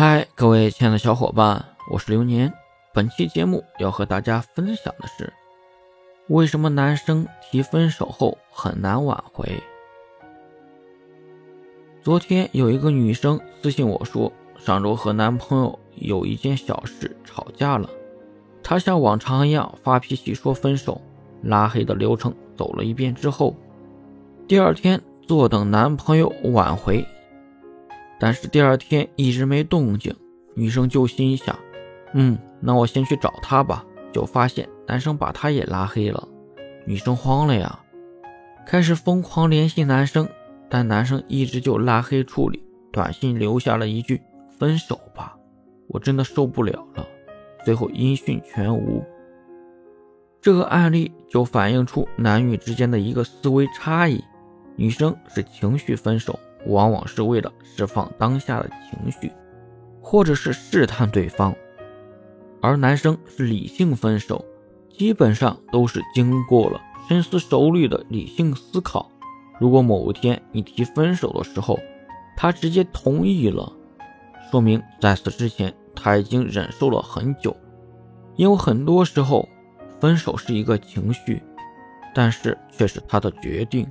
嗨，各位亲爱的小伙伴，我是流年。本期节目要和大家分享的是，为什么男生提分手后很难挽回？昨天有一个女生私信我说，上周和男朋友有一件小事吵架了，她像往常一样发脾气说分手，拉黑的流程走了一遍之后，第二天坐等男朋友挽回。但是第二天一直没动静，女生就心想：“嗯，那我先去找他吧。”就发现男生把她也拉黑了，女生慌了呀，开始疯狂联系男生，但男生一直就拉黑处理，短信留下了一句“分手吧”，我真的受不了了。最后音讯全无。这个案例就反映出男女之间的一个思维差异，女生是情绪分手。往往是为了释放当下的情绪，或者是试探对方，而男生是理性分手，基本上都是经过了深思熟虑的理性思考。如果某一天你提分手的时候，他直接同意了，说明在此之前他已经忍受了很久。因为很多时候，分手是一个情绪，但是却是他的决定。